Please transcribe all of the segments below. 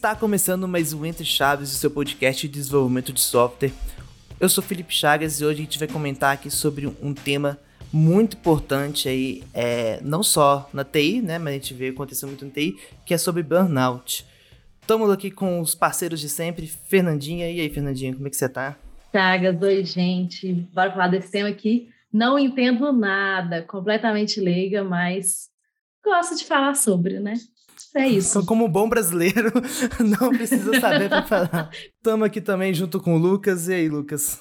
Está começando mais um Entre Chaves, o seu podcast de desenvolvimento de software. Eu sou Felipe Chagas e hoje a gente vai comentar aqui sobre um tema muito importante aí, é, não só na TI, né, mas a gente vê acontecendo muito na TI, que é sobre burnout. Estamos aqui com os parceiros de sempre, Fernandinha. E aí, Fernandinha, como é que você tá? Chagas, oi, gente. Bora falar desse tema aqui. Não entendo nada, completamente leiga, mas gosto de falar sobre, né? É isso. Como bom brasileiro, não precisa saber para falar. Estamos aqui também junto com o Lucas. E aí, Lucas?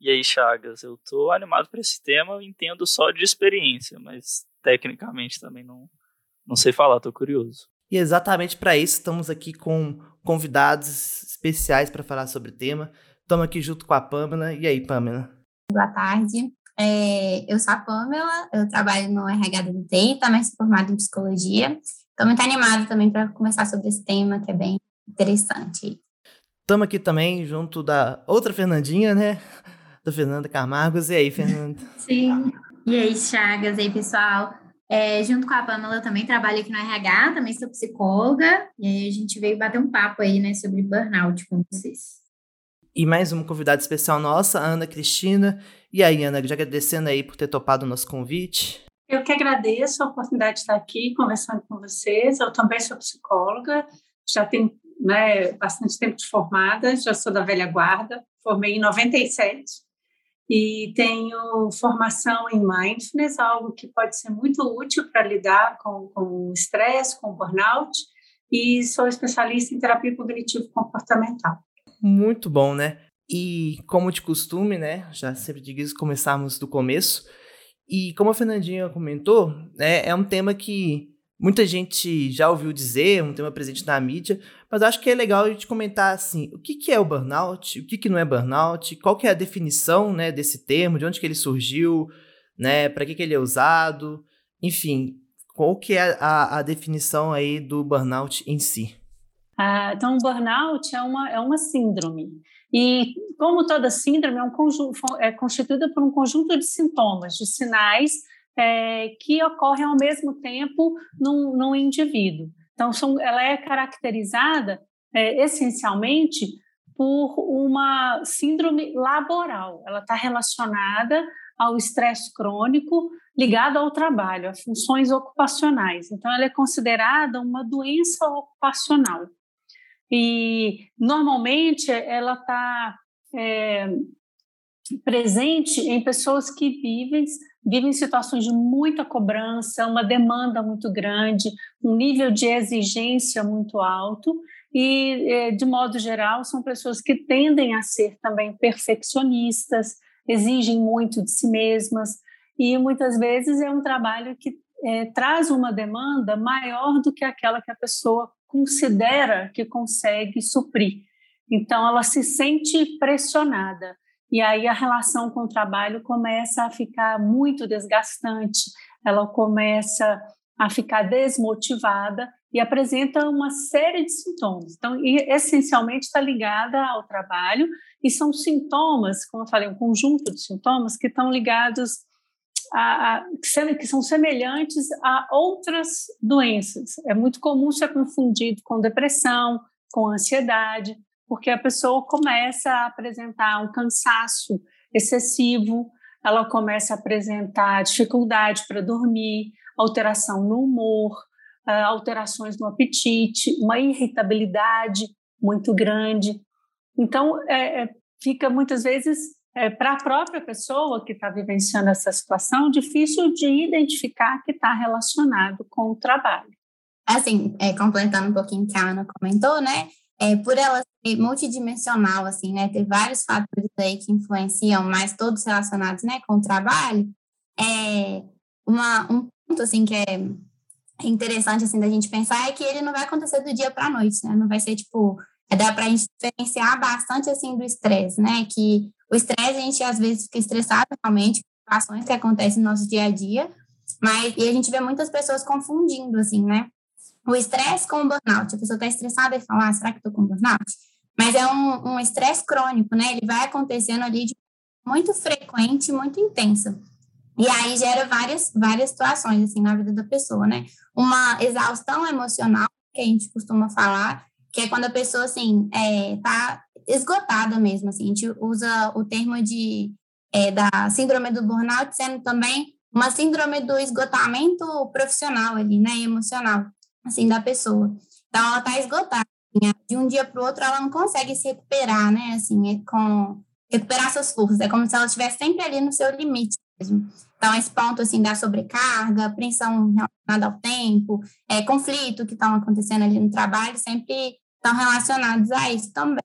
E aí, Chagas, eu tô animado para esse tema, eu entendo só de experiência, mas tecnicamente também não, não sei falar, tô curioso. E exatamente para isso estamos aqui com convidados especiais para falar sobre o tema. Estamos aqui junto com a Pamela. E aí, Pamela? Boa tarde. É, eu sou a Pamela, eu trabalho no RH da UTI, também sou formada em psicologia. Estou muito animada também para conversar sobre esse tema, que é bem interessante. Estamos aqui também junto da outra Fernandinha, né? da Fernanda Camargos. E aí, Fernanda? Sim. E aí, Chagas? E aí, pessoal? É, junto com a Pamela, eu também trabalho aqui no RH, também sou psicóloga. E aí a gente veio bater um papo aí, né, sobre burnout com vocês. E mais uma convidada especial nossa, Ana Cristina. E aí, Ana, já agradecendo aí por ter topado o nosso convite. Eu que agradeço a oportunidade de estar aqui conversando com vocês. Eu também sou psicóloga, já tenho né, bastante tempo de formada, já sou da velha guarda, formei em 97 e tenho formação em mindfulness, algo que pode ser muito útil para lidar com, com o estresse, com o burnout, e sou especialista em terapia cognitivo comportamental. Muito bom, né? E como de costume, né? Já sempre digo isso, começarmos do começo. E como a Fernandinha comentou, né, é um tema que muita gente já ouviu dizer, um tema presente na mídia, mas acho que é legal a gente comentar assim, o que, que é o burnout, o que, que não é burnout, qual que é a definição né, desse termo, de onde que ele surgiu, né, para que, que ele é usado, enfim, qual que é a, a definição aí do burnout em si? Ah, então, o burnout é uma, é uma síndrome. E, como toda síndrome, é, um conjunto, é constituída por um conjunto de sintomas, de sinais é, que ocorrem ao mesmo tempo num, indivíduo. Então, são, ela é caracterizada é, essencialmente por uma síndrome laboral. Ela está relacionada ao estresse crônico ligado ao trabalho, a funções ocupacionais. Então, ela é considerada uma doença ocupacional. E, normalmente, ela está é, presente em pessoas que vivem vivem situações de muita cobrança, uma demanda muito grande, um nível de exigência muito alto e, é, de modo geral, são pessoas que tendem a ser também perfeccionistas, exigem muito de si mesmas e muitas vezes é um trabalho que é, traz uma demanda maior do que aquela que a pessoa considera que consegue suprir. Então, ela se sente pressionada e aí a relação com o trabalho começa a ficar muito desgastante, ela começa a ficar desmotivada e apresenta uma série de sintomas. Então, essencialmente está ligada ao trabalho e são sintomas, como eu falei, um conjunto de sintomas que estão ligados a, a, que são semelhantes a outras doenças. É muito comum ser confundido com depressão, com ansiedade, porque a pessoa começa a apresentar um cansaço excessivo, ela começa a apresentar dificuldade para dormir, alteração no humor, ah, alterações no apetite, uma irritabilidade muito grande. Então, é, é, fica muitas vezes é, para a própria pessoa que está vivenciando essa situação difícil de identificar que está relacionado com o trabalho. Assim, é, completando um pouquinho o que a Ana comentou, né? É, por ela multidimensional, assim, né? Ter vários fatores aí que influenciam, mas todos relacionados, né, com o trabalho. É uma, um ponto, assim, que é interessante, assim, da gente pensar é que ele não vai acontecer do dia para a noite, né? Não vai ser, tipo, dá para a gente diferenciar bastante, assim, do estresse, né? Que o estresse, a gente, às vezes, fica estressado realmente com ações que acontecem no nosso dia a dia, mas, e a gente vê muitas pessoas confundindo, assim, né? O estresse com o burnout. A pessoa está estressada e fala, ah, será que estou com burnout? Mas é um estresse um crônico, né? Ele vai acontecendo ali de muito frequente, muito intensa. E aí gera várias, várias situações, assim, na vida da pessoa, né? Uma exaustão emocional, que a gente costuma falar, que é quando a pessoa, assim, é, tá esgotada mesmo, assim, a gente usa o termo de, é, da síndrome do burnout sendo também uma síndrome do esgotamento profissional ali, né, emocional, assim, da pessoa. Então, ela tá esgotada, assim, de um dia para o outro ela não consegue se recuperar, né, assim, é com recuperar suas forças, é como se ela estivesse sempre ali no seu limite mesmo. Então, esse ponto, assim, da sobrecarga, apreensão relacionada ao tempo, é, conflito que estão acontecendo ali no trabalho, sempre estão relacionados a isso também.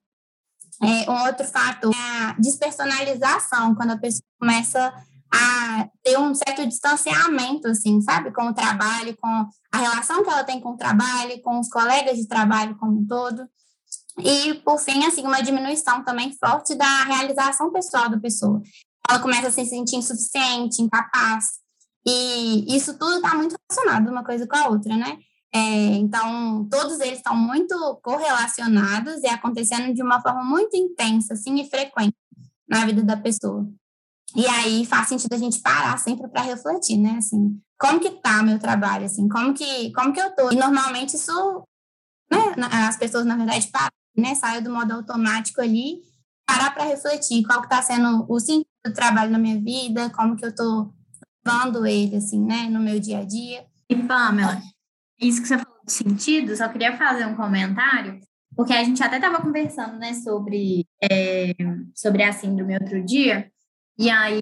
É, um outro fator é a despersonalização, quando a pessoa começa a ter um certo distanciamento, assim, sabe, com o trabalho, com a relação que ela tem com o trabalho, com os colegas de trabalho como um todo. E, por fim, assim, uma diminuição também forte da realização pessoal da pessoa. Ela começa a se sentir insuficiente, incapaz. E isso tudo está muito relacionado uma coisa com a outra, né? É, então, todos eles estão muito correlacionados e acontecendo de uma forma muito intensa, assim, e frequente na vida da pessoa. E aí faz sentido a gente parar sempre para refletir, né? Assim, como que tá meu trabalho, assim, como que, como que eu tô? E normalmente isso, né, as pessoas, na verdade, param, né? Saem do modo automático ali, parar para refletir qual que tá sendo o sentido do trabalho na minha vida, como que eu tô levando ele, assim, né, no meu dia a dia. E Pamela, isso que você falou de sentido, só queria fazer um comentário, porque a gente até estava conversando, né, sobre, é, sobre a síndrome outro dia, e aí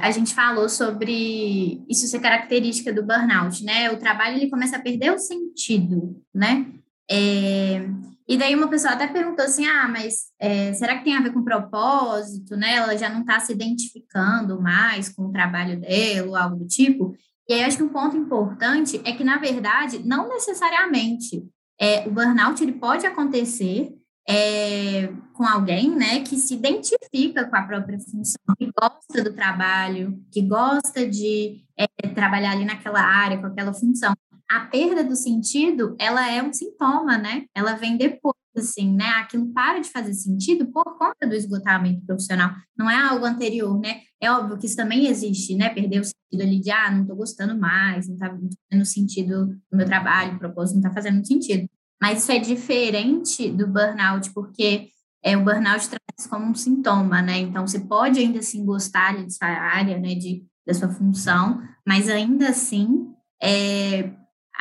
a gente falou sobre isso ser característica do burnout, né? O trabalho ele começa a perder o sentido, né? É, e daí uma pessoa até perguntou assim, ah, mas é, será que tem a ver com propósito, né? Ela já não está se identificando mais com o trabalho dela ou algo do tipo. E aí acho que um ponto importante é que, na verdade, não necessariamente é, o burnout ele pode acontecer é, com alguém né, que se identifica com a própria função, que gosta do trabalho, que gosta de é, trabalhar ali naquela área, com aquela função. A perda do sentido, ela é um sintoma, né? Ela vem depois, assim, né? Aquilo para de fazer sentido por conta do esgotamento profissional. Não é algo anterior, né? É óbvio que isso também existe, né? Perder o sentido ali de, ah, não estou gostando mais, não está fazendo sentido no meu trabalho, o propósito não está fazendo sentido. Mas isso é diferente do burnout, porque é, o burnout traz como um sintoma, né? Então, você pode ainda assim gostar dessa área, né, de, da sua função, mas ainda assim, é,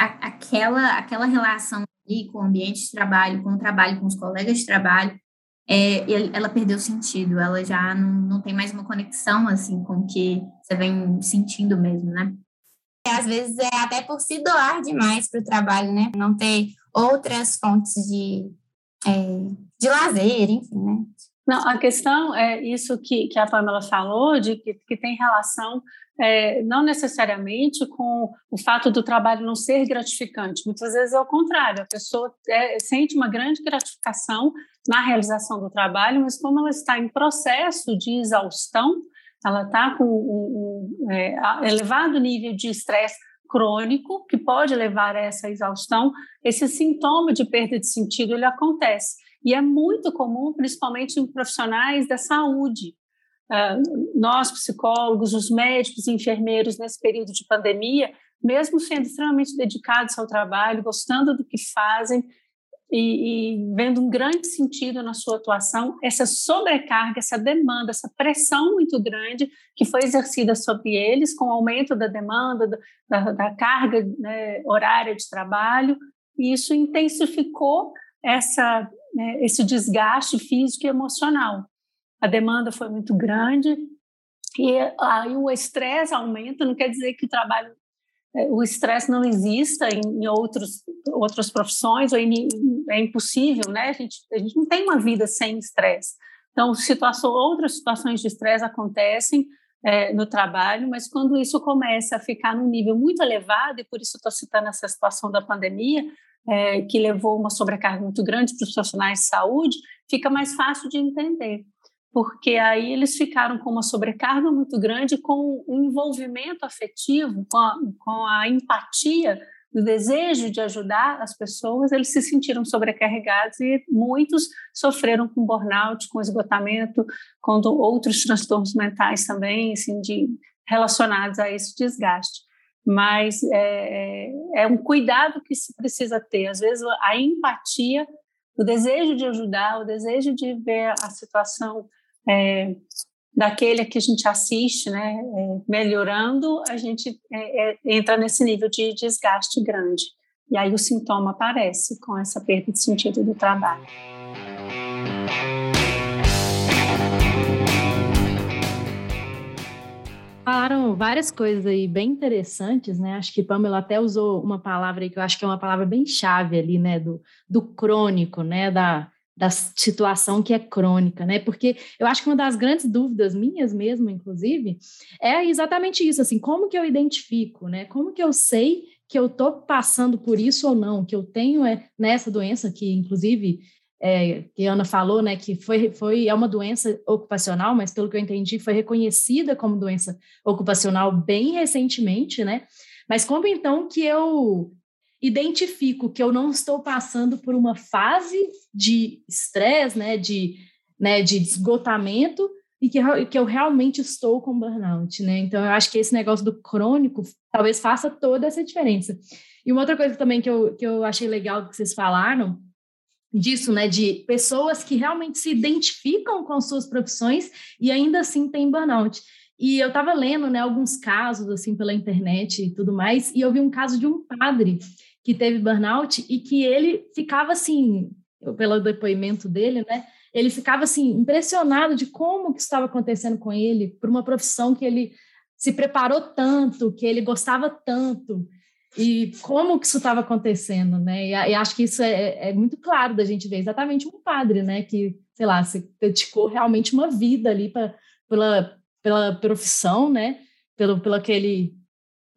a, aquela, aquela relação ali com o ambiente de trabalho, com o trabalho, com os colegas de trabalho, é, ela perdeu sentido, ela já não, não tem mais uma conexão, assim, com o que você vem sentindo mesmo, né? Às vezes é até por se doar demais para o trabalho, né? Não ter outras fontes de, é, de lazer, enfim, né? Não, a questão é isso que, que a Pamela falou, de que, que tem relação é, não necessariamente com o fato do trabalho não ser gratificante. Muitas vezes é o contrário, a pessoa é, sente uma grande gratificação na realização do trabalho, mas como ela está em processo de exaustão, ela está com um, um é, elevado nível de estresse crônico que pode levar a essa exaustão, esse sintoma de perda de sentido ele acontece e é muito comum, principalmente em profissionais da saúde. Uh, nós psicólogos, os médicos, enfermeiros nesse período de pandemia, mesmo sendo extremamente dedicados ao trabalho, gostando do que fazem, e, e, vendo um grande sentido na sua atuação, essa sobrecarga, essa demanda, essa pressão muito grande que foi exercida sobre eles com o aumento da demanda, da, da carga né, horária de trabalho, e isso intensificou essa, né, esse desgaste físico e emocional. A demanda foi muito grande e aí o estresse aumenta, não quer dizer que o trabalho é, o estresse não exista em, outros, outras profissões, ou é impossível, né? A gente, a gente não tem uma vida sem estresse. Então, situação, outras situações de estresse acontecem é, no trabalho, mas quando isso começa a ficar num nível muito elevado, e por isso estou citando essa situação da pandemia, é, que levou uma sobrecarga muito grande para os profissionais de saúde, fica mais fácil de entender porque aí eles ficaram com uma sobrecarga muito grande com o envolvimento afetivo, com a, com a empatia do desejo de ajudar as pessoas, eles se sentiram sobrecarregados e muitos sofreram com burnout, com esgotamento, com outros transtornos mentais também, assim, de, relacionados a esse desgaste. Mas é, é, é um cuidado que se precisa ter. Às vezes, a empatia, o desejo de ajudar, o desejo de ver a situação é, daquele que a gente assiste, né, é, melhorando, a gente é, é, entra nesse nível de desgaste grande. E aí o sintoma aparece com essa perda de sentido do trabalho. Falaram várias coisas aí bem interessantes, né? Acho que Pamela até usou uma palavra aí que eu acho que é uma palavra bem chave ali, né? Do, do crônico, né? Da, da situação que é crônica, né? Porque eu acho que uma das grandes dúvidas minhas mesmo, inclusive, é exatamente isso, assim, como que eu identifico, né? Como que eu sei que eu estou passando por isso ou não, que eu tenho é, nessa doença que, inclusive, é, que a Ana falou, né, que foi, foi é uma doença ocupacional, mas pelo que eu entendi, foi reconhecida como doença ocupacional bem recentemente, né? Mas como então que eu identifico que eu não estou passando por uma fase de estresse, né, de, né, de esgotamento e que, que eu realmente estou com burnout, né? Então, eu acho que esse negócio do crônico talvez faça toda essa diferença. E uma outra coisa também que eu, que eu achei legal que vocês falaram disso, né, de pessoas que realmente se identificam com suas profissões e ainda assim têm burnout. E eu estava lendo, né, alguns casos assim pela internet e tudo mais, e eu vi um caso de um padre que teve burnout e que ele ficava assim, pelo depoimento dele, né? Ele ficava assim impressionado de como que estava acontecendo com ele, por uma profissão que ele se preparou tanto, que ele gostava tanto e como que isso estava acontecendo, né? E, acho que isso é, é, muito claro da gente ver exatamente um padre, né? Que sei lá, se dedicou realmente uma vida ali para pela pela profissão, né? Pelo pelo aquele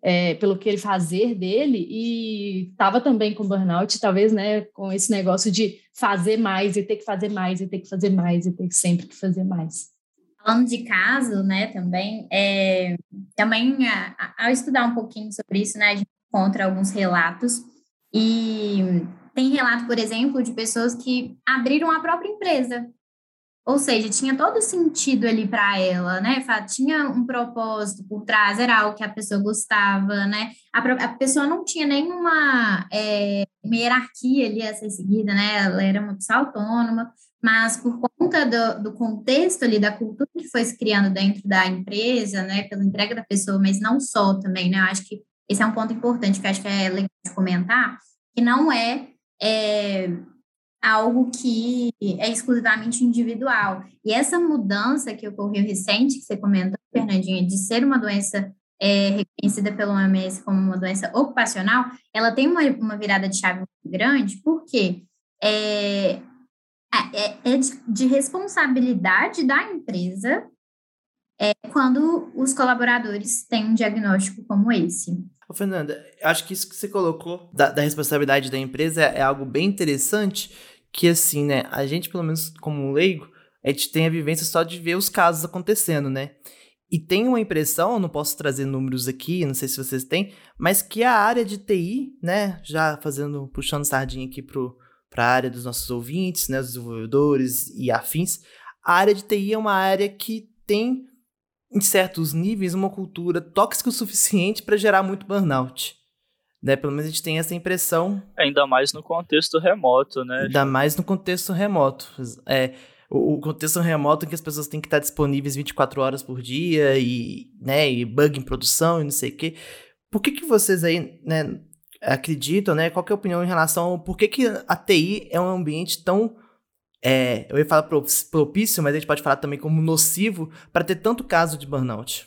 é, pelo que ele fazer dele e estava também com burnout, talvez, né, com esse negócio de fazer mais e ter que fazer mais e ter que fazer mais e ter que sempre que fazer mais. Falando de caso, né, também, é, também ao estudar um pouquinho sobre isso, né, a gente encontra alguns relatos e tem relato, por exemplo, de pessoas que abriram a própria empresa ou seja, tinha todo sentido ali para ela, né? Tinha um propósito por trás, era algo que a pessoa gostava, né? A, a pessoa não tinha nenhuma é, hierarquia ali a ser seguida, né? Ela era uma pessoa autônoma, mas por conta do, do, contexto ali, da cultura que foi se criando dentro da empresa, né? Pela entrega da pessoa, mas não só também, né? Eu acho que esse é um ponto importante que acho que é legal de comentar, que não é, é algo que é exclusivamente individual. E essa mudança que ocorreu recente, que você comentou, Fernandinha, de ser uma doença é, reconhecida pelo OMS como uma doença ocupacional, ela tem uma, uma virada de chave muito grande, porque é, é, é de, de, responsabilidade da empresa é, quando os colaboradores têm um diagnóstico como esse. Ô, Fernanda, acho que isso que você colocou da, da responsabilidade da empresa é, é algo bem interessante, que assim, né, a gente, pelo menos como um leigo, a gente tem a vivência só de ver os casos acontecendo, né? E tem uma impressão, não posso trazer números aqui, não sei se vocês têm, mas que a área de TI, né, já fazendo, puxando sardinha aqui para a área dos nossos ouvintes, né, os desenvolvedores e afins, a área de TI é uma área que tem, em certos níveis, uma cultura tóxica o suficiente para gerar muito burnout. Né? Pelo menos a gente tem essa impressão. Ainda mais no contexto remoto, né? Ainda mais no contexto remoto. É, o, o contexto remoto em que as pessoas têm que estar disponíveis 24 horas por dia e, né, e bug em produção e não sei o quê. Por que, que vocês aí né, acreditam, né? Qual é a opinião em relação ao por que, que a TI é um ambiente tão é, eu ia falar propício, mas a gente pode falar também como nocivo para ter tanto caso de burnout.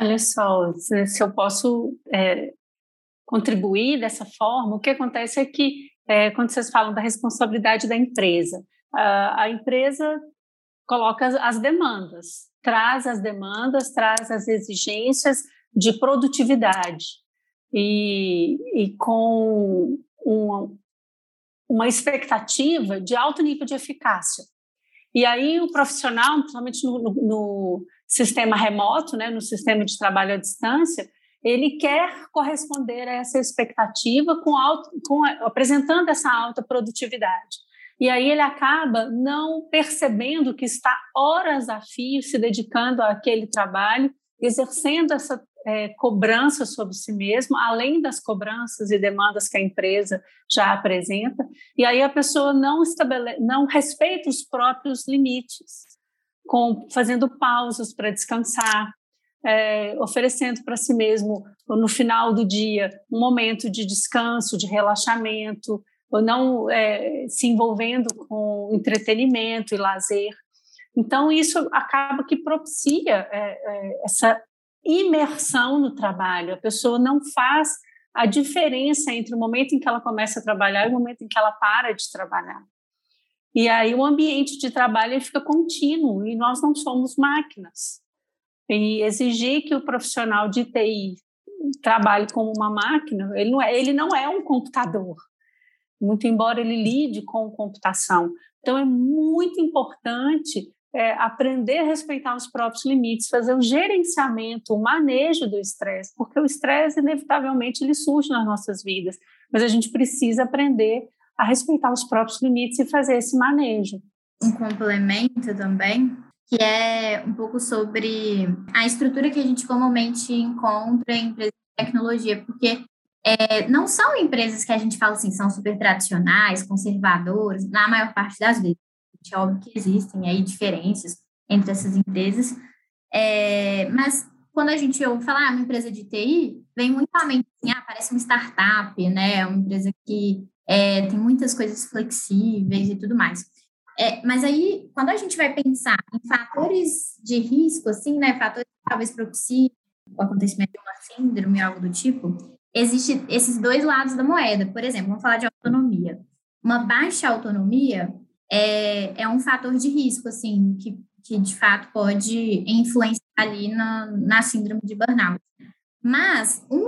Olha só, se eu posso é, contribuir dessa forma, o que acontece é que, é, quando vocês falam da responsabilidade da empresa, a, a empresa coloca as, as demandas, traz as demandas, traz as exigências de produtividade e, e com uma, uma expectativa de alto nível de eficácia. E aí o profissional, principalmente no, no, no sistema remoto, né, no sistema de trabalho à distância, ele quer corresponder a essa expectativa com, alto, com apresentando essa alta produtividade. E aí ele acaba não percebendo que está horas a fio se dedicando àquele trabalho, exercendo essa é, cobrança sobre si mesmo, além das cobranças e demandas que a empresa já apresenta, e aí a pessoa não, estabele não respeita os próprios limites, com, fazendo pausas para descansar, é, oferecendo para si mesmo, no final do dia, um momento de descanso, de relaxamento, ou não é, se envolvendo com entretenimento e lazer. Então, isso acaba que propicia é, é essa imersão no trabalho. A pessoa não faz a diferença entre o momento em que ela começa a trabalhar e o momento em que ela para de trabalhar. E aí o ambiente de trabalho fica contínuo e nós não somos máquinas. E exigir que o profissional de TI trabalhe como uma máquina, ele não é, ele não é um computador. Muito embora ele lide com computação. Então é muito importante é, aprender a respeitar os próprios limites, fazer o gerenciamento, o manejo do estresse, porque o estresse, inevitavelmente, ele surge nas nossas vidas, mas a gente precisa aprender a respeitar os próprios limites e fazer esse manejo. Um complemento também, que é um pouco sobre a estrutura que a gente comumente encontra em empresas de tecnologia, porque é, não são empresas que a gente fala assim, são super tradicionais, conservadoras, na maior parte das vezes. É óbvio que existem aí diferenças entre essas empresas, é, mas quando a gente ouve falar ah, uma empresa de TI, vem muito à mente assim, ah, parece uma startup, né? Uma empresa que é, tem muitas coisas flexíveis e tudo mais. É, mas aí, quando a gente vai pensar em fatores de risco, assim, né? Fatores que talvez propiciem o acontecimento de uma síndrome, algo do tipo, existem esses dois lados da moeda. Por exemplo, vamos falar de autonomia. Uma baixa autonomia é, é um fator de risco, assim, que, que de fato pode influenciar ali na, na síndrome de burnout. Mas um,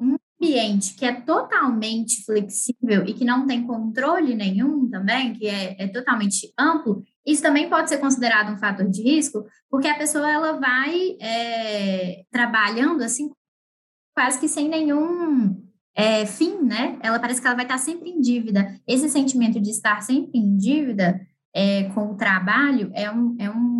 um ambiente que é totalmente flexível e que não tem controle nenhum também, que é, é totalmente amplo, isso também pode ser considerado um fator de risco, porque a pessoa ela vai é, trabalhando assim quase que sem nenhum é, fim, né? Ela parece que ela vai estar sempre em dívida. Esse sentimento de estar sempre em dívida é, com o trabalho é, um, é um,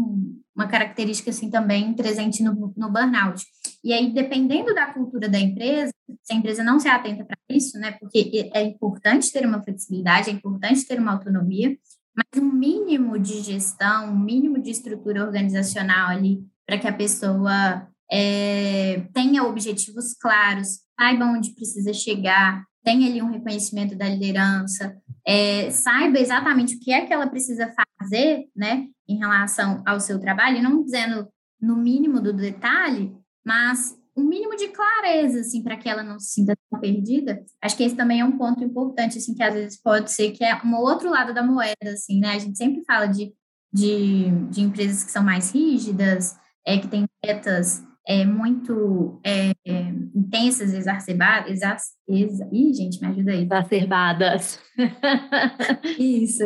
uma característica assim também presente no, no burnout. E aí, dependendo da cultura da empresa, se a empresa não se atenta para isso, né? Porque é importante ter uma flexibilidade, é importante ter uma autonomia, mas um mínimo de gestão, um mínimo de estrutura organizacional ali para que a pessoa é, tenha objetivos claros, saiba onde precisa chegar, tenha ali um reconhecimento da liderança, é, saiba exatamente o que é que ela precisa fazer, né, em relação ao seu trabalho, não dizendo no mínimo do detalhe, mas um mínimo de clareza, assim, para que ela não se sinta tão perdida. Acho que esse também é um ponto importante, assim, que às vezes pode ser que é um outro lado da moeda, assim, né? A gente sempre fala de, de, de empresas que são mais rígidas, é, que têm metas é, muito é, intensas, exacerbadas. Exa, exa, ih, gente, me ajuda aí. Exacerbadas. Isso.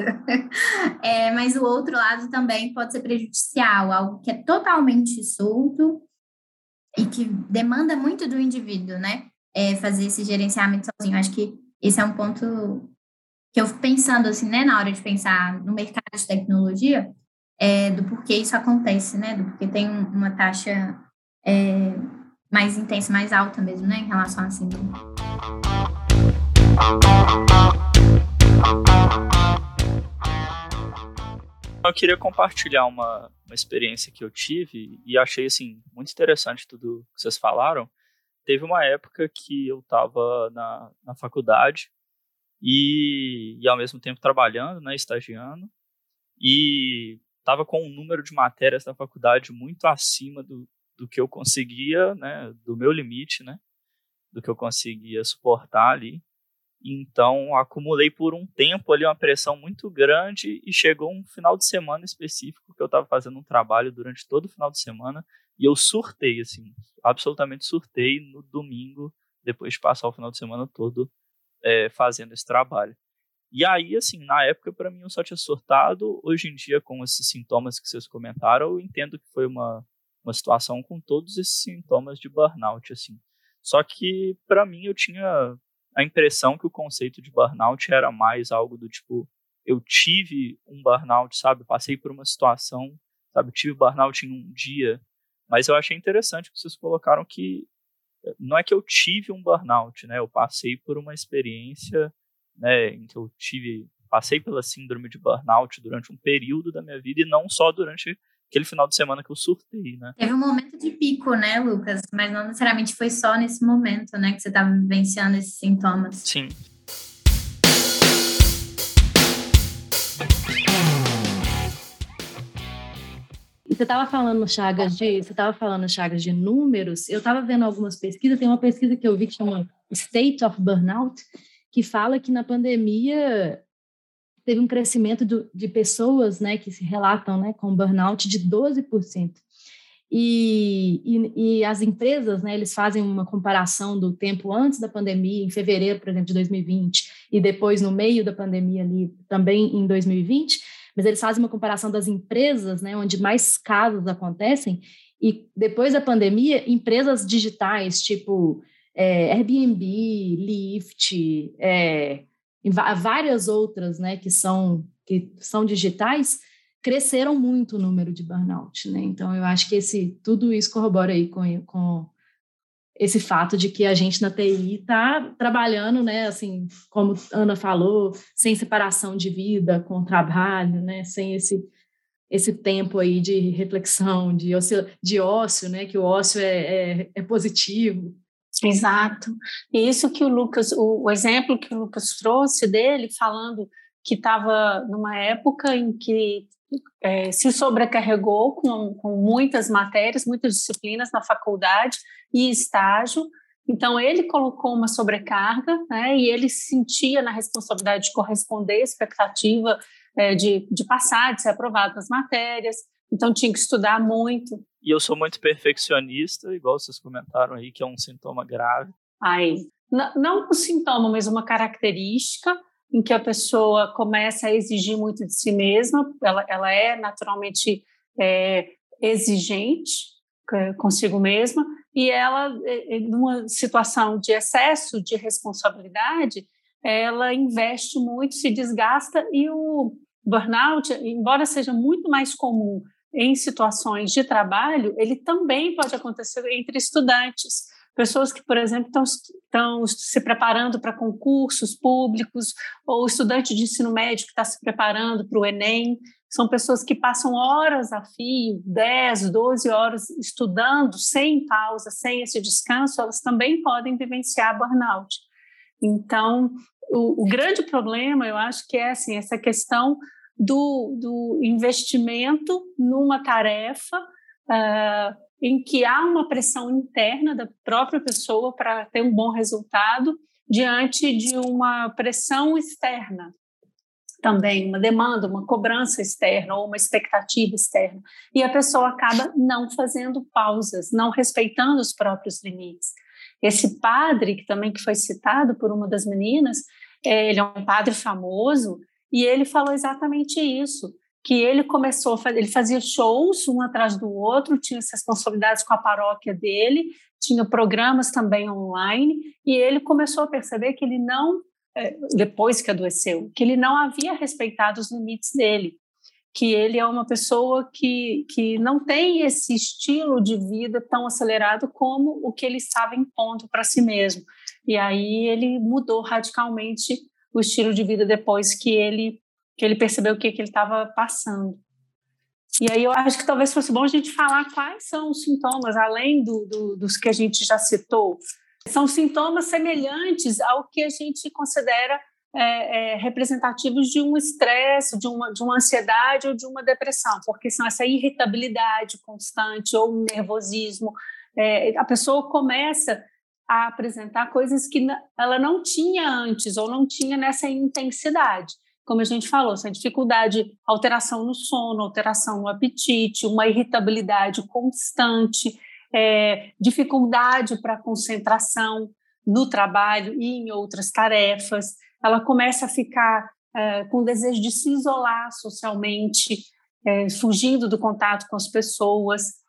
É, mas o outro lado também pode ser prejudicial, algo que é totalmente solto e que demanda muito do indivíduo, né? É, fazer esse gerenciamento sozinho. Acho que esse é um ponto que eu fico pensando, assim, né, na hora de pensar no mercado de tecnologia, é, do porquê isso acontece, né? Do porquê tem uma taxa é, mais intensa, mais alta mesmo, né, em relação à síndrome. Eu queria compartilhar uma, uma experiência que eu tive e achei assim muito interessante tudo que vocês falaram. Teve uma época que eu estava na, na faculdade e, e ao mesmo tempo trabalhando, né, estagiando, e estava com um número de matérias da faculdade muito acima do, do que eu conseguia, né, do meu limite, né, do que eu conseguia suportar ali. Então, acumulei por um tempo ali uma pressão muito grande e chegou um final de semana específico que eu estava fazendo um trabalho durante todo o final de semana e eu surtei, assim, absolutamente surtei no domingo, depois de passar o final de semana todo é, fazendo esse trabalho. E aí, assim, na época, para mim, eu só tinha surtado. Hoje em dia, com esses sintomas que vocês comentaram, eu entendo que foi uma uma situação com todos esses sintomas de burnout, assim. Só que, para mim, eu tinha a impressão que o conceito de burnout era mais algo do tipo, eu tive um burnout, sabe? Passei por uma situação, sabe? Tive burnout em um dia. Mas eu achei interessante que vocês colocaram que eh, não é que eu tive um burnout, né? Eu passei por uma experiência, né, em que eu tive, passei pela síndrome de burnout durante um período da minha vida e não só durante aquele final de semana que eu surtei, né? Teve um momento de pico, né, Lucas? Mas não necessariamente foi só nesse momento, né, que você estava vivenciando esses sintomas. Sim. Você estava falando, Chagas, de você estava falando, Chagas, de números. Eu estava vendo algumas pesquisas. Tem uma pesquisa que eu vi que chama State of Burnout, que fala que na pandemia teve um crescimento do, de pessoas né, que se relatam né, com burnout de 12%. E, e, e, as empresas, né, eles fazem uma comparação do tempo antes da pandemia, em fevereiro, por exemplo, de 2020, e depois no meio da pandemia ali, também em 2020, mas eles fazem uma comparação das empresas, né, onde mais casos acontecem, e depois da pandemia, empresas digitais, tipo é, Airbnb, Lyft, é, várias outras, né, que são que são digitais, cresceram muito o número de burnout, né? Então eu acho que esse tudo isso corrobora aí com, com esse fato de que a gente na TI está trabalhando, né, assim, como Ana falou, sem separação de vida com o trabalho, né, sem esse esse tempo aí de reflexão, de ócio, de ócio né, que o ócio é, é, é positivo, Exato. E isso que o Lucas, o, o exemplo que o Lucas trouxe dele, falando que estava numa época em que é, se sobrecarregou com, com muitas matérias, muitas disciplinas na faculdade e estágio. Então, ele colocou uma sobrecarga né, e ele sentia na responsabilidade de corresponder à expectativa é, de, de passar, de ser aprovado nas matérias. Então, tinha que estudar muito. E eu sou muito perfeccionista, igual vocês comentaram aí, que é um sintoma grave. Aí, não um sintoma, mas uma característica em que a pessoa começa a exigir muito de si mesma, ela, ela é naturalmente é, exigente consigo mesma, e ela, é, é, numa situação de excesso de responsabilidade, ela investe muito, se desgasta, e o burnout, embora seja muito mais comum em situações de trabalho, ele também pode acontecer entre estudantes. Pessoas que, por exemplo, estão, se preparando para concursos públicos, ou estudante de ensino médio que está se preparando para o Enem. São pessoas que passam horas a fio, 10, 12 horas estudando, sem pausa, sem esse descanso, elas também podem vivenciar burnout. Então, o, o grande problema, eu acho que é assim, essa questão do, do investimento numa tarefa uh, em que há uma pressão interna da própria pessoa para ter um bom resultado diante de uma pressão externa também, uma demanda, uma cobrança externa ou uma expectativa externa. E a pessoa acaba não fazendo pausas, não respeitando os próprios limites. Esse padre, que também que foi citado por uma das meninas, é, ele é um padre famoso, e ele falou exatamente isso, que ele começou, ele fazia shows um atrás do outro, tinha as responsabilidades com a paróquia dele, tinha programas também online, e ele começou a perceber que ele não, é, depois que adoeceu, que ele não havia respeitado os limites dele, que ele é uma pessoa que, que não tem esse estilo de vida tão acelerado como o que ele estava impondo para si mesmo. E aí ele mudou radicalmente o estilo de vida depois que ele que ele percebeu o que, que ele estava passando. E aí eu acho que talvez fosse bom a gente falar quais são os sintomas, além do, do, dos que a gente já citou. São sintomas semelhantes ao que a gente considera é, é, representativos de um estresse, de uma, de uma ansiedade ou de uma depressão, porque são essa irritabilidade constante ou um nervosismo. É, a pessoa começa a apresentar coisas que ela não tinha antes ou não tinha nessa intensidade. Como a gente falou, essa dificuldade, alteração no sono, alteração no apetite, uma irritabilidade constante, é, dificuldade para concentração no trabalho e em outras tarefas. Ela começa a ficar é, com desejo de se isolar socialmente, é, fugindo do contato com as pessoas,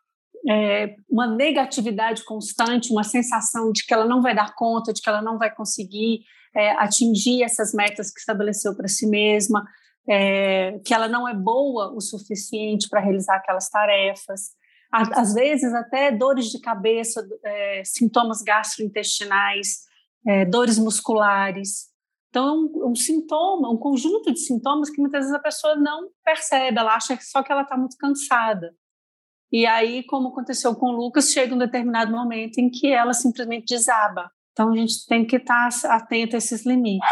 é, uma negatividade constante, uma sensação de que ela não vai dar conta, de que ela não vai conseguir é, atingir essas metas que estabeleceu para si mesma, é, que ela não é boa o suficiente para realizar aquelas tarefas. Às vezes, até dores de cabeça, é, sintomas gastrointestinais, é, dores musculares. Então, é um, um, sintoma, um conjunto de sintomas que muitas vezes a pessoa não percebe, ela acha só que ela está muito cansada. E aí, como aconteceu com o Lucas, chega um determinado momento em que ela simplesmente desaba. Então, a gente tem que estar atento a esses limites.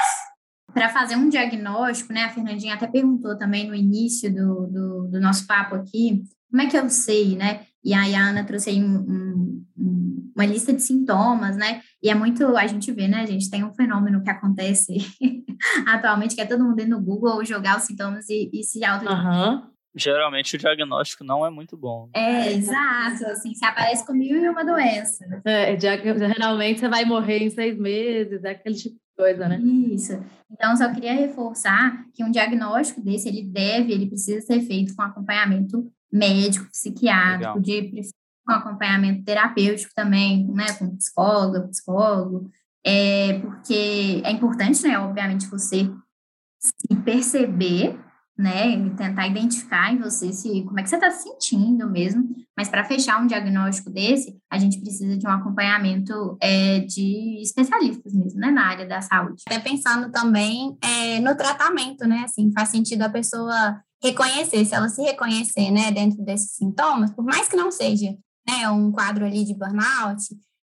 Para fazer um diagnóstico, né? A Fernandinha até perguntou também no início do, do, do nosso papo aqui, como é que eu sei, né? E aí a Ana trouxe aí um, um, uma lista de sintomas, né? E é muito, a gente vê, né, a gente tem um fenômeno que acontece atualmente, que é todo mundo ir no Google jogar os sintomas e, e se auto uhum. Geralmente o diagnóstico não é muito bom. É, exato, assim, você aparece com mil e uma doença. É, geralmente você vai morrer em seis meses, é aquele tipo de coisa, né? Isso. Então, só queria reforçar que um diagnóstico desse, ele deve, ele precisa ser feito com acompanhamento médico, psiquiátrico, Legal. de com acompanhamento terapêutico também, né, com psicólogo, psicólogo, é, porque é importante, né, obviamente, você se perceber, né, e tentar identificar em você se como é que você está se sentindo mesmo, mas para fechar um diagnóstico desse, a gente precisa de um acompanhamento é, de especialistas mesmo, né, na área da saúde. Até pensando também é, no tratamento, né, assim, faz sentido a pessoa reconhecer, se ela se reconhecer, né, dentro desses sintomas, por mais que não seja, né, um quadro ali de burnout,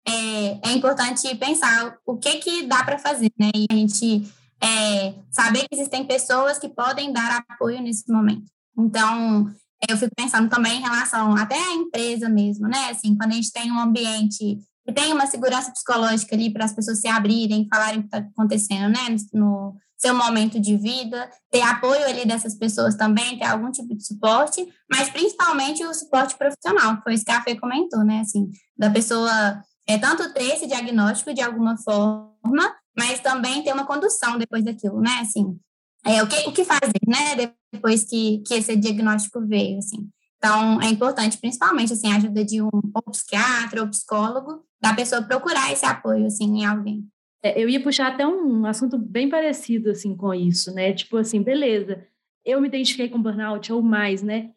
é, é importante pensar o que que dá para fazer, né, e a gente é, saber que existem pessoas que podem dar apoio nesse momento. Então, eu fico pensando também em relação até à empresa mesmo, né, assim, quando a gente tem um ambiente que tem uma segurança psicológica ali para as pessoas se abrirem, falarem o que está acontecendo, né, no seu momento de vida, ter apoio ali dessas pessoas também, ter algum tipo de suporte, mas principalmente o suporte profissional, que foi isso que a Fê comentou, né, assim, da pessoa é tanto ter esse diagnóstico de alguma forma, mas também ter uma condução depois daquilo, né, assim, é, o, que, o que fazer, né, depois que, que esse diagnóstico veio, assim. Então, é importante, principalmente, assim, a ajuda de um ou psiquiatra ou psicólogo, da pessoa procurar esse apoio, assim, em alguém. É, eu ia puxar até um assunto bem parecido assim com isso, né? Tipo assim, beleza, eu me identifiquei com burnout ou mais, né?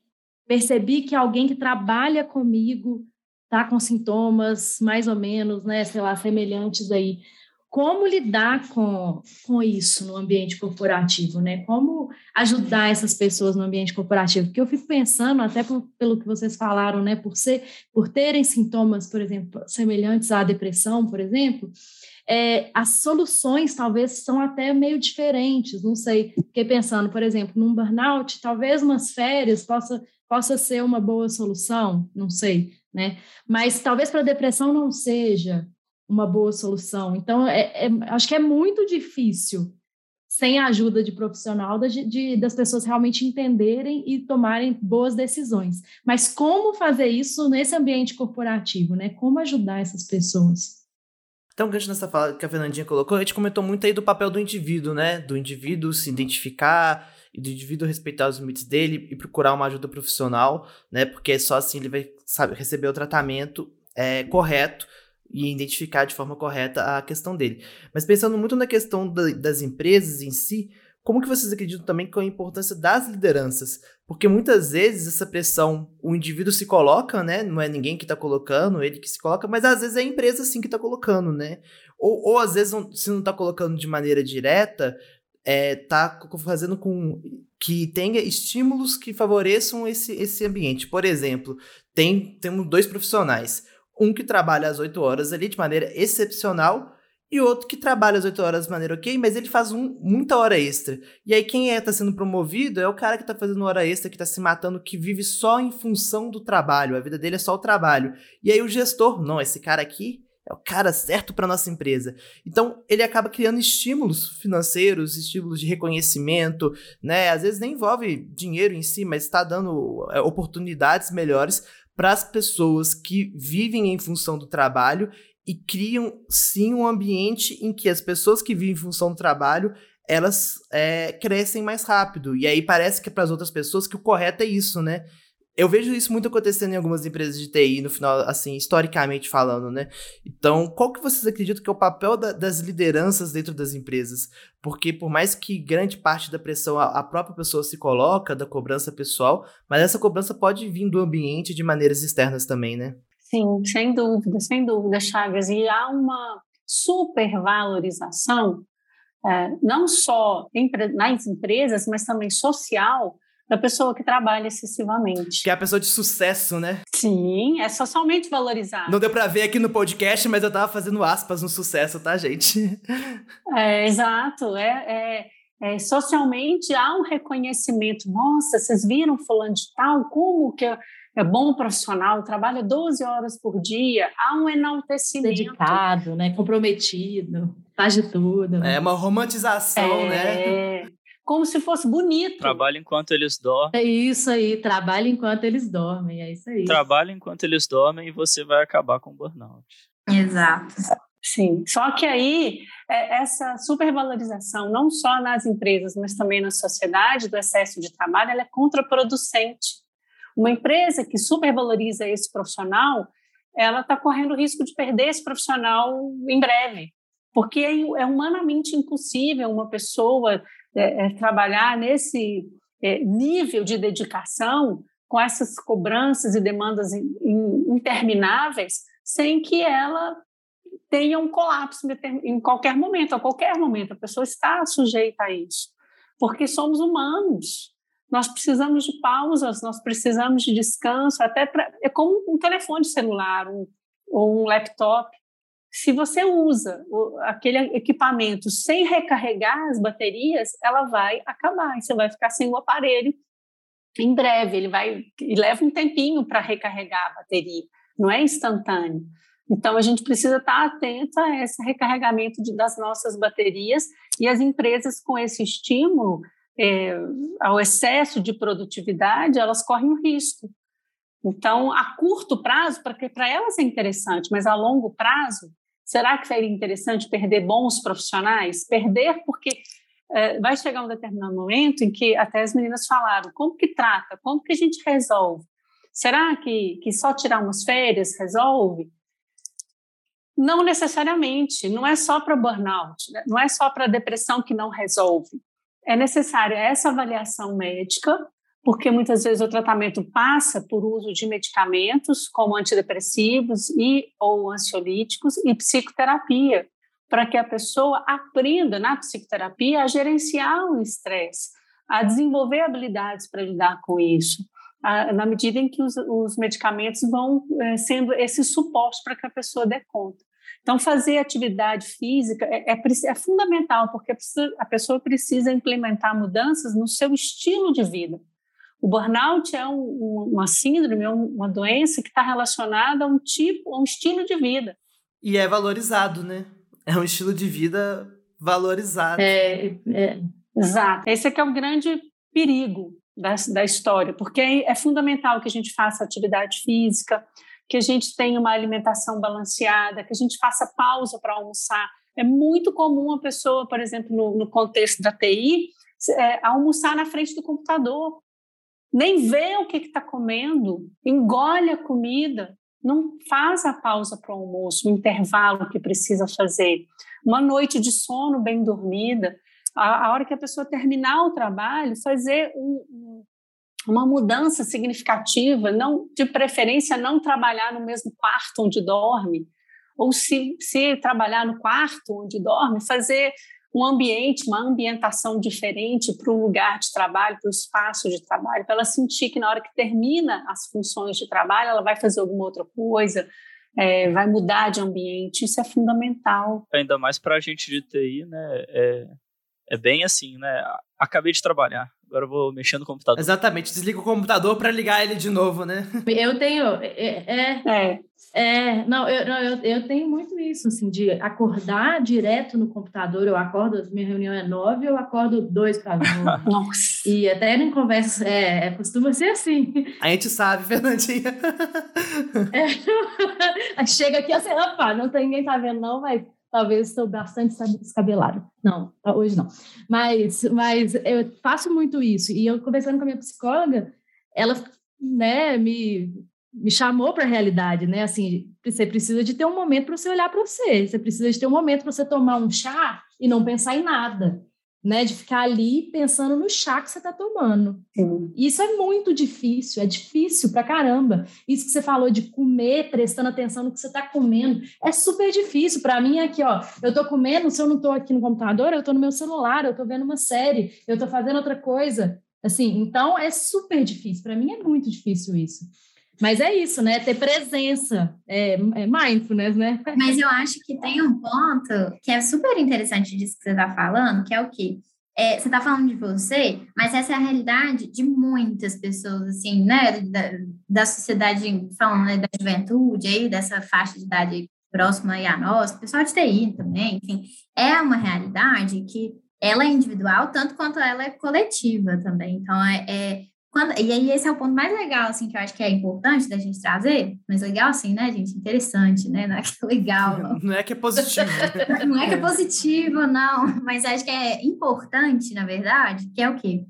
Percebi que alguém que trabalha comigo tá com sintomas mais ou menos, né, sei lá, semelhantes aí. Como lidar com, com isso no ambiente corporativo, né? Como ajudar essas pessoas no ambiente corporativo? Porque eu fico pensando, até por, pelo que vocês falaram, né, por ser, por terem sintomas, por exemplo, semelhantes à depressão, por exemplo, é, as soluções talvez são até meio diferentes, não sei. Fiquei pensando, por exemplo, num burnout, talvez umas férias possa, possa ser uma boa solução, não sei, né? Mas talvez para depressão não seja uma boa solução. Então, é, é, acho que é muito difícil, sem a ajuda de profissional, de, de, das pessoas realmente entenderem e tomarem boas decisões. Mas como fazer isso nesse ambiente corporativo, né? Como ajudar essas pessoas? Então, gancho nessa fala que a Fernandinha colocou, a gente comentou muito aí do papel do indivíduo, né? Do indivíduo se identificar e do indivíduo respeitar os limites dele e procurar uma ajuda profissional, né? Porque só assim ele vai sabe, receber o tratamento é, correto e identificar de forma correta a questão dele. Mas pensando muito na questão da, das empresas em si, como que vocês acreditam também com a importância das lideranças? Porque muitas vezes essa pressão, o indivíduo se coloca, né? Não é ninguém que está colocando, ele que se coloca, mas às vezes é a empresa sim que está colocando, né? Ou, ou às vezes, se não está colocando de maneira direta, é, tá fazendo com que tenha estímulos que favoreçam esse, esse ambiente. Por exemplo, tem, temos dois profissionais. Um que trabalha às 8 horas ali de maneira excepcional e outro que trabalha as 8 horas de maneira ok, mas ele faz um, muita hora extra. E aí quem é tá sendo promovido é o cara que tá fazendo hora extra, que tá se matando, que vive só em função do trabalho. A vida dele é só o trabalho. E aí o gestor, não, esse cara aqui é o cara certo para nossa empresa. Então, ele acaba criando estímulos financeiros, estímulos de reconhecimento, né? Às vezes nem envolve dinheiro em si, mas está dando é, oportunidades melhores para as pessoas que vivem em função do trabalho e criam sim um ambiente em que as pessoas que vivem em função do trabalho elas é, crescem mais rápido. E aí parece que para as outras pessoas que o correto é isso, né? Eu vejo isso muito acontecendo em algumas empresas de TI, no final, assim, historicamente falando, né? Então, qual que vocês acreditam que é o papel da, das lideranças dentro das empresas? Porque por mais que grande parte da pressão a, a, própria pessoa se coloca, da cobrança pessoal, mas essa cobrança pode vir do ambiente de maneiras externas também, né? Sim, sem dúvida, sem dúvida, Chagas. E há uma supervalorização, é, não só nas empresas, mas também social, da pessoa que trabalha excessivamente. Que é a pessoa de sucesso, né? Sim, é socialmente valorizada. Não deu para ver aqui no podcast, mas eu tava fazendo aspas no sucesso, tá, gente? É, exato. É, é, é, socialmente há um reconhecimento. Nossa, vocês viram fulano de tal? Como que é, é bom profissional, trabalha 12 horas por dia, há um enaltecimento. Dedicado, né? comprometido, faz de tudo. É uma romantização, né? Como se fosse bonito. Trabalha enquanto eles dormem. É isso aí, trabalha enquanto eles dormem, é isso aí. Trabalha enquanto eles dormem e você vai acabar com o burnout. Exato. Sim, só que aí é, essa supervalorização, não só nas empresas, mas também na sociedade, do excesso de trabalho, ela é contraproducente. Uma empresa que supervaloriza esse profissional, ela está correndo o risco de perder esse profissional em breve, porque é, é humanamente impossível uma pessoa é, é, trabalhar nesse é, nível de dedicação, com essas cobranças e demandas intermináveis, sem que ela tenha um colapso em qualquer momento, a qualquer momento. A pessoa está sujeita a isso, porque somos humanos. Nós precisamos de pausas, nós precisamos de descanso, até pra, é como um telefone celular ou um laptop se você usa aquele equipamento sem recarregar as baterias, ela vai acabar e você vai ficar sem o aparelho em breve. Ele vai e leva um tempinho para recarregar a bateria, não é instantâneo. Então a gente precisa estar atento a esse recarregamento de, das nossas baterias e as empresas com esse estímulo é, ao excesso de produtividade, elas correm um risco. Então, a curto prazo, para elas é interessante, mas a longo prazo, Será que seria interessante perder bons profissionais? Perder porque é, vai chegar um determinado momento em que até as meninas falaram, como que trata? Como que a gente resolve? Será que, que só tirar umas férias resolve? Não necessariamente, não é só para burnout, né? não é só para depressão que não resolve. É necessária essa avaliação médica porque muitas vezes o tratamento passa por uso de medicamentos como antidepressivos e ou ansiolíticos e psicoterapia, para que a pessoa aprenda na psicoterapia a gerenciar o estresse, a desenvolver habilidades para lidar com isso, a, na medida em que os, os medicamentos vão é, sendo esse suporte para que a pessoa dê conta. Então, fazer atividade física é, é, é fundamental, porque a pessoa, a pessoa precisa implementar mudanças no seu estilo de vida. O burnout é um, uma síndrome, é uma doença que está relacionada a um tipo, a um estilo de vida. E é valorizado, né? É um estilo de vida valorizado. É, é. Exato. Esse é que é o grande perigo da, da história, porque é, é fundamental que a gente faça atividade física, que a gente tenha uma alimentação balanceada, que a gente faça pausa para almoçar. É muito comum a pessoa, por exemplo, no, no contexto da TI, é, almoçar na frente do computador nem vê o que está comendo, engole a comida, não faz a pausa para o almoço, o intervalo que precisa fazer. Uma noite de sono bem dormida, a, a hora que a pessoa terminar o trabalho, fazer um, uma mudança significativa, não de preferência não trabalhar no mesmo quarto onde dorme, ou se, se trabalhar no quarto onde dorme, fazer um ambiente, uma ambientação diferente para o lugar de trabalho, para o espaço de trabalho, para ela sentir que na hora que termina as funções de trabalho, ela vai fazer alguma outra coisa, é, vai mudar de ambiente, isso é fundamental. Ainda mais para a gente de TI, né? É, é bem assim, né? Acabei de trabalhar, agora eu vou mexer no computador. Exatamente, desliga o computador para ligar ele de novo, né? Eu tenho. É, é, é. É, não, eu, não eu, eu tenho muito isso, assim, de acordar direto no computador. Eu acordo, minha reunião é nove, eu acordo dois para nove. Nossa! E até em conversa, é, é, costuma ser assim. A gente sabe, Fernandinha. é, chega aqui assim, opa, não tem ninguém tá vendo, não, mas talvez estou bastante descabelado. Não, hoje não. Mas, mas eu faço muito isso. E eu conversando com a minha psicóloga, ela né, me, me chamou para a realidade, né? Assim, você precisa de ter um momento para você olhar para você, você precisa de ter um momento para você tomar um chá e não pensar em nada né, de ficar ali pensando no chá que você está tomando. Sim. Isso é muito difícil, é difícil pra caramba. Isso que você falou de comer, prestando atenção no que você está comendo, é super difícil. Para mim, aqui, ó, eu estou comendo, se eu não estou aqui no computador, eu estou no meu celular, eu estou vendo uma série, eu estou fazendo outra coisa. Assim, então é super difícil. Para mim é muito difícil isso. Mas é isso, né? Ter presença, é, é mindfulness, né? Mas eu acho que tem um ponto que é super interessante disso que você está falando, que é o quê? É, você está falando de você, mas essa é a realidade de muitas pessoas, assim, né? Da, da sociedade, falando né, da juventude aí, dessa faixa de idade próxima aí a nós, pessoal de TI também, enfim, é uma realidade que ela é individual tanto quanto ela é coletiva também. Então, é, é quando, e aí, esse é o ponto mais legal, assim, que eu acho que é importante da gente trazer, mas legal, assim, né, gente? Interessante, né? Não é que é legal. Não, não é que é positivo. não é que é positivo, não, mas acho que é importante, na verdade, que é o quê?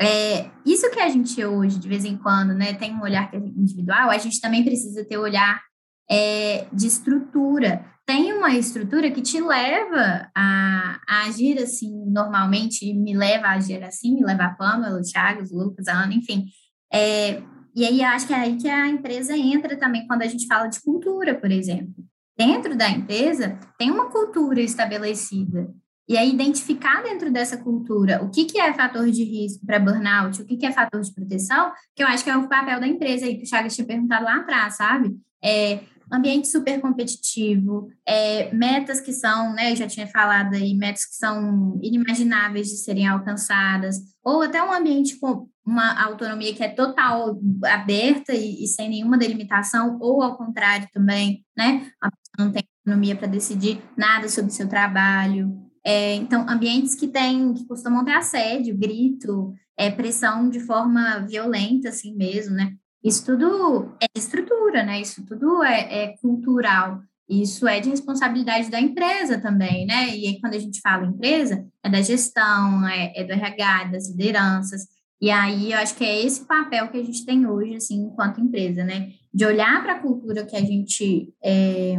É, isso que a gente hoje, de vez em quando, né, tem um olhar é individual, a gente também precisa ter olhar é, de estrutura tem uma estrutura que te leva a, a, agir assim normalmente, me leva a agir assim, me leva a Pamela, o Thiago, o Lucas, a Ana, enfim. É, e aí acho que é aí que a empresa entra também quando a gente fala de cultura, por exemplo. Dentro da empresa tem uma cultura estabelecida. E aí identificar dentro dessa cultura o que, que é fator de risco para burnout, o que, que é fator de proteção, que eu acho que é o papel da empresa aí que o Thiago tinha perguntado lá atrás, sabe? É, ambiente super competitivo, é, metas que são, né, eu já tinha falado aí, metas que são inimagináveis de serem alcançadas, ou até um ambiente com uma autonomia que é total aberta e, e sem nenhuma delimitação, ou ao contrário também, né, a pessoa não tem autonomia para decidir nada sobre o seu trabalho. É, então, ambientes que têm, que costumam ter assédio, grito, é, pressão de forma violenta, assim mesmo, né? Isso tudo é estrutura, né? Isso tudo é, é, cultural. Isso é de responsabilidade da empresa também, né? E aí, quando a gente fala empresa, é da gestão, é, é do RH, das lideranças. E aí, eu acho que é esse papel que a gente tem hoje, assim, enquanto empresa, né? De olhar para a cultura que a gente é,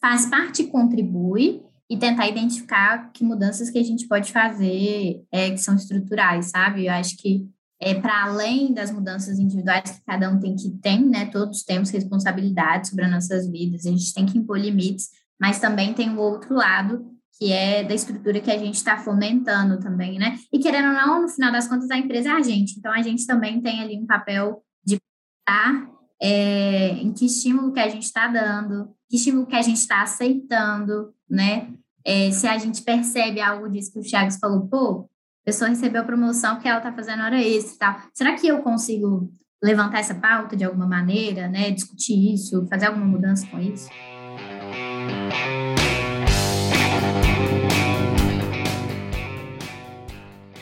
faz parte e contribui e tentar identificar que mudanças que a gente pode fazer é, que são estruturais, sabe? Eu acho que é, para além das mudanças individuais que cada um tem que ter, né? Todos temos responsabilidade sobre as nossas vidas, a gente tem que impor limites, mas também tem o outro lado, que é da estrutura que a gente está fomentando também, né? E querendo ou não, no final das contas, a empresa é a gente, então a gente também tem ali um papel de estar é, em que estímulo que a gente está dando, que estímulo que a gente está aceitando, né? É, se a gente percebe algo disso que o Thiago falou, pô, a pessoa recebeu a promoção porque ela está fazendo hora extra e tal. Será que eu consigo levantar essa pauta de alguma maneira, né? Discutir isso, fazer alguma mudança com isso?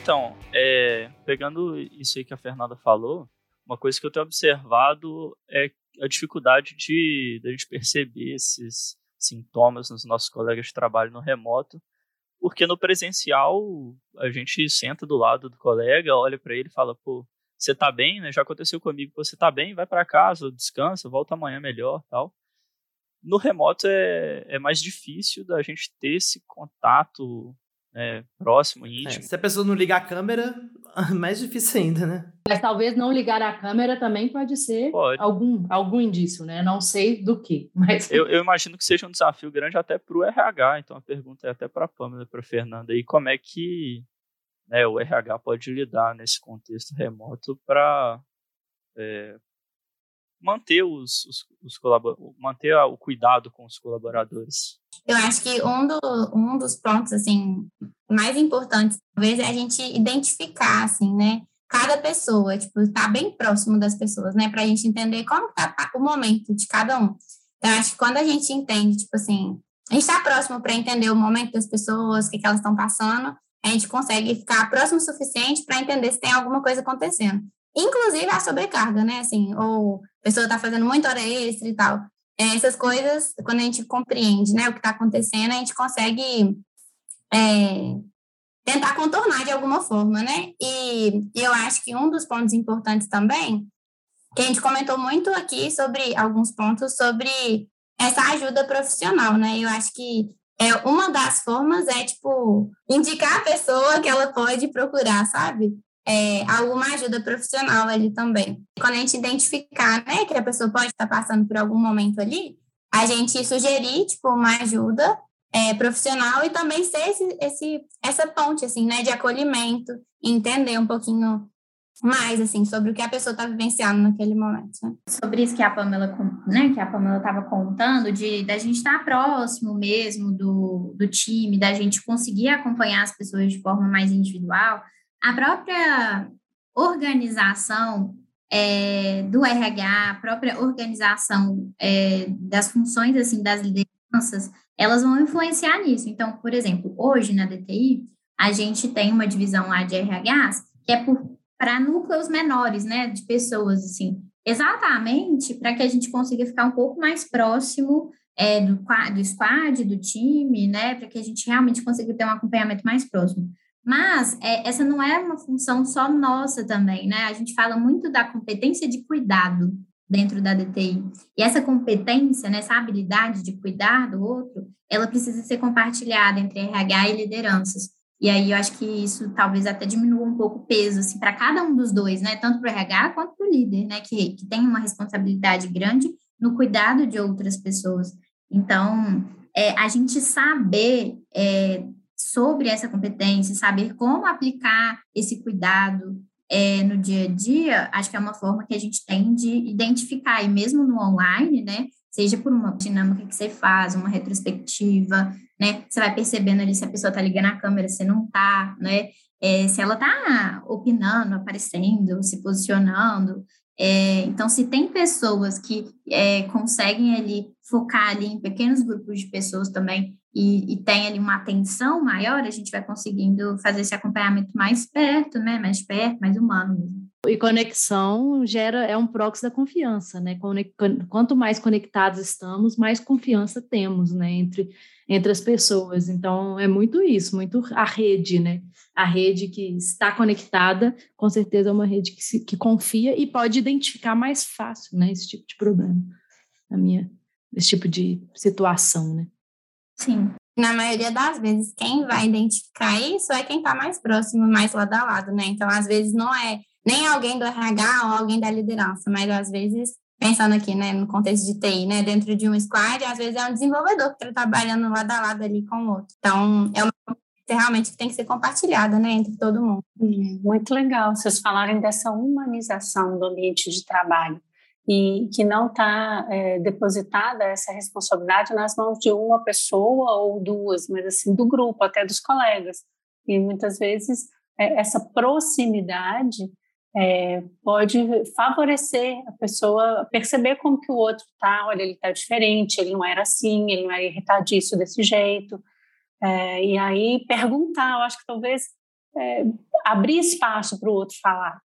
Então, é, pegando isso aí que a Fernanda falou, uma coisa que eu tenho observado é a dificuldade de, de a gente perceber esses sintomas nos nossos colegas de trabalho no remoto porque no presencial, a gente senta do lado do colega, olha para ele e fala, pô, você tá bem, né? Já aconteceu comigo, você tá bem, vai para casa, descansa, volta amanhã melhor, tal. No remoto é, é mais difícil da gente ter esse contato né, próximo, íntimo. É, se a pessoa não ligar a câmera, mais difícil ainda, né? Mas talvez não ligar a câmera também pode ser pode. Algum, algum indício, né? Não sei do que, mas... Eu, eu imagino que seja um desafio grande até para o RH, então a pergunta é até para a Pamela e para a Fernanda, e como é que né, o RH pode lidar nesse contexto remoto para é, manter os, os, os manter o cuidado com os colaboradores. Eu acho que um, do, um dos pontos assim mais importantes talvez é a gente identificar assim, né, cada pessoa, tipo, estar tá bem próximo das pessoas, né, para a gente entender como está o momento de cada um. Então, acho que quando a gente entende, tipo assim, a gente está próximo para entender o momento das pessoas, o que, que elas estão passando, a gente consegue ficar próximo o suficiente para entender se tem alguma coisa acontecendo. Inclusive a sobrecarga, né? Assim, ou a pessoa está fazendo muita hora extra e tal. É, essas coisas, quando a gente compreende né, o que está acontecendo, a gente consegue é, tentar contornar de alguma forma, né? E, e eu acho que um dos pontos importantes também que a gente comentou muito aqui sobre alguns pontos sobre essa ajuda profissional, né? Eu acho que é, uma das formas é, tipo, indicar a pessoa que ela pode procurar, sabe? É, alguma ajuda profissional ali também. Quando a gente identificar, né, que a pessoa pode estar passando por algum momento ali, a gente sugerir, tipo, uma ajuda é, profissional e também ser esse, esse, essa ponte, assim, né, de acolhimento, entender um pouquinho mais, assim, sobre o que a pessoa está vivenciando naquele momento. Né? Sobre isso que a Pamela, né, que a Pamela estava contando, de da gente estar tá próximo mesmo do, do time, da gente conseguir acompanhar as pessoas de forma mais individual, a própria organização é, do RH, a própria organização é, das funções, assim, das lideranças, elas vão influenciar nisso. Então, por exemplo, hoje na DTI, a gente tem uma divisão lá de RHs que é para núcleos menores, né, de pessoas, assim, exatamente para que a gente consiga ficar um pouco mais próximo é, do, do squad, do time, né, para que a gente realmente consiga ter um acompanhamento mais próximo. Mas é, essa não é uma função só nossa também, né? A gente fala muito da competência de cuidado dentro da DTI. E essa competência, né, essa habilidade de cuidar do outro, ela precisa ser compartilhada entre RH e lideranças. E aí eu acho que isso talvez até diminua um pouco o peso assim, para cada um dos dois, né? Tanto para o RH quanto para o líder, né? Que, que tem uma responsabilidade grande no cuidado de outras pessoas. Então, é, a gente saber é, sobre essa competência, saber como aplicar esse cuidado é, no dia a dia, acho que é uma forma que a gente tem de identificar, e mesmo no online, né? Seja por uma dinâmica que você faz, uma retrospectiva, né? Você vai percebendo ali se a pessoa está ligando a câmera, se não está, né? É, se ela está opinando, aparecendo, se posicionando. É, então, se tem pessoas que é, conseguem ali focar ali em pequenos grupos de pessoas também e, e, tem ali uma atenção maior, a gente vai conseguindo fazer esse acompanhamento mais perto, né? Mais perto, mais humano mesmo. E conexão gera, é um proxy da confiança, né? Quanto mais conectados estamos, mais confiança temos, né? Entre, entre as pessoas. Então, é muito isso, muito a rede, né? A rede que está conectada, com certeza é uma rede que, se, que confia e pode identificar mais fácil, né? Esse tipo de problema, a minha, esse tipo de situação, né? Sim. Na maioria das vezes, quem vai identificar isso é quem está mais próximo, mais lado a lado, né? Então, às vezes, não é nem alguém do RH ou alguém da liderança, mas às vezes, pensando aqui, né, no contexto de TI, né, dentro de um squad, às vezes é um desenvolvedor que está trabalhando lado a lado ali com o outro. Então, é uma realmente que tem que ser compartilhada, né, entre todo mundo. Muito legal vocês falarem dessa humanização do ambiente de trabalho e que não está é, depositada essa responsabilidade nas mãos de uma pessoa ou duas, mas assim do grupo, até dos colegas. E muitas vezes é, essa proximidade é, pode favorecer a pessoa perceber como que o outro está, olha, ele está diferente, ele não era assim, ele não era irritadiço desse jeito, é, e aí perguntar, eu acho que talvez é, abrir espaço para o outro falar,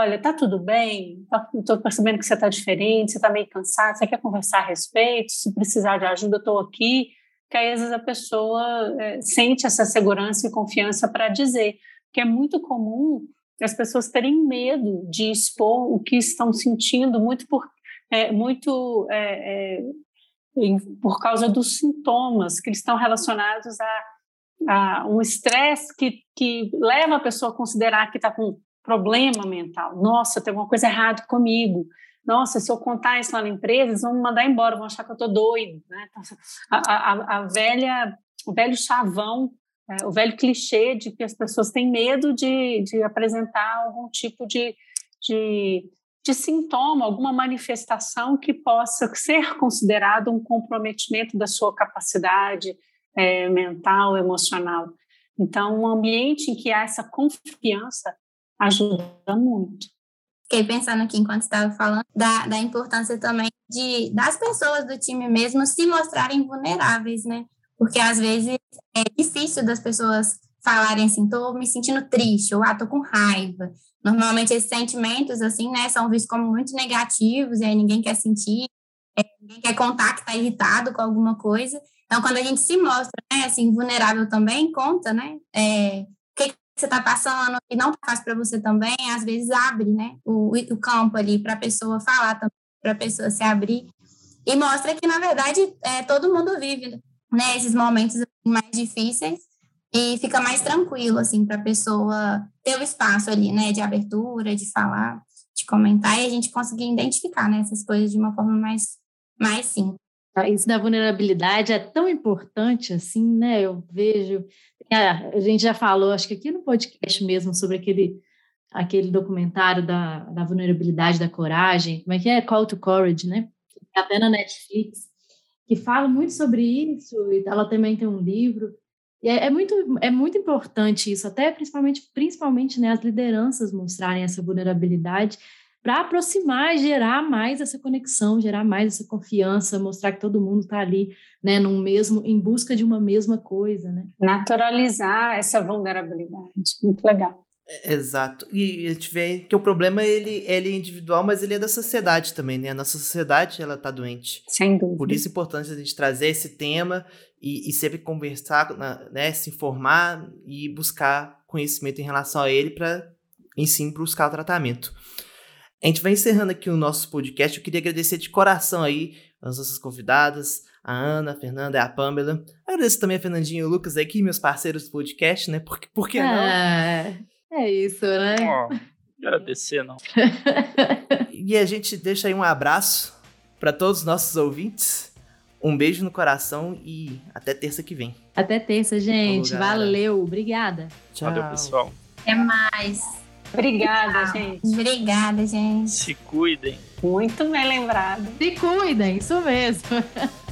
olha, tá tudo bem? Estou tá, percebendo que você está diferente, você está meio cansado, você quer conversar a respeito? Se precisar de ajuda, estou aqui. Que aí, às vezes, a pessoa é, sente essa segurança e confiança para dizer. Porque é muito comum as pessoas terem medo de expor o que estão sentindo, muito por, é, muito, é, é por causa dos sintomas que estão relacionados a, a um estresse que, que leva a pessoa a considerar que está com problema mental. Nossa, tem alguma coisa errada comigo. Nossa, se eu contar isso lá na empresa, eles vão me mandar embora, vão achar que eu estou doido. Né? Então, a, a, a, velha, o velho chavão, é, o velho clichê de que as pessoas têm medo de, de apresentar algum tipo de, de, de sintoma, alguma manifestação que possa ser considerado um comprometimento da sua capacidade é, mental, emocional. Então, um ambiente em que há essa confiança ajuda muito. Fiquei pensando aqui enquanto estava falando da, da importância também de das pessoas do time mesmo se mostrarem vulneráveis, né? Porque às vezes é difícil das pessoas falarem assim, tô me sentindo triste, ou ah, tô com raiva. Normalmente esses sentimentos, assim, né, são vistos como muito negativos, e aí ninguém quer sentir, é, ninguém quer contar que tá irritado com alguma coisa. Então, quando a gente se mostra, né, assim, vulnerável também, conta, né, é, você está passando e não tá fácil para você também, às vezes abre, né, o, o campo ali para a pessoa falar para a pessoa se abrir e mostra que, na verdade, é, todo mundo vive né, esses momentos mais difíceis e fica mais tranquilo, assim, para a pessoa ter o espaço ali, né, de abertura, de falar, de comentar e a gente conseguir identificar, né, essas coisas de uma forma mais, mais simples. Isso da vulnerabilidade é tão importante, assim, né? Eu vejo. A gente já falou, acho que aqui no podcast mesmo, sobre aquele, aquele documentário da, da vulnerabilidade, da coragem. Como é que é? Call to Courage, né? Até na Netflix, que fala muito sobre isso. E ela também tem um livro. E é, é, muito, é muito importante isso, até principalmente, principalmente né, as lideranças mostrarem essa vulnerabilidade para aproximar e gerar mais essa conexão, gerar mais essa confiança, mostrar que todo mundo está ali, né, num mesmo, em busca de uma mesma coisa, né? Naturalizar essa vulnerabilidade, muito legal. É, exato. E a gente vê que o problema ele, ele é individual, mas ele é da sociedade também, né? A nossa sociedade ela tá doente. Sem dúvida. Por isso é importante a gente trazer esse tema e, e sempre conversar, né, se informar e buscar conhecimento em relação a ele para, em sim, buscar o tratamento. A gente vai encerrando aqui o nosso podcast. Eu queria agradecer de coração aí as nossas convidadas, a Ana, a Fernanda e a Pamela. Agradeço também a Fernandinha e o Lucas aqui, meus parceiros do podcast, né? Por, por que não? É, é isso, né? Oh, agradecer, não. e a gente deixa aí um abraço para todos os nossos ouvintes. Um beijo no coração e até terça que vem. Até terça, gente. Falou, Valeu. Obrigada. Tchau. Valeu, pessoal. Até mais. Obrigada, gente. Obrigada, gente. Se cuidem. Muito bem lembrado. Se cuidem, isso mesmo.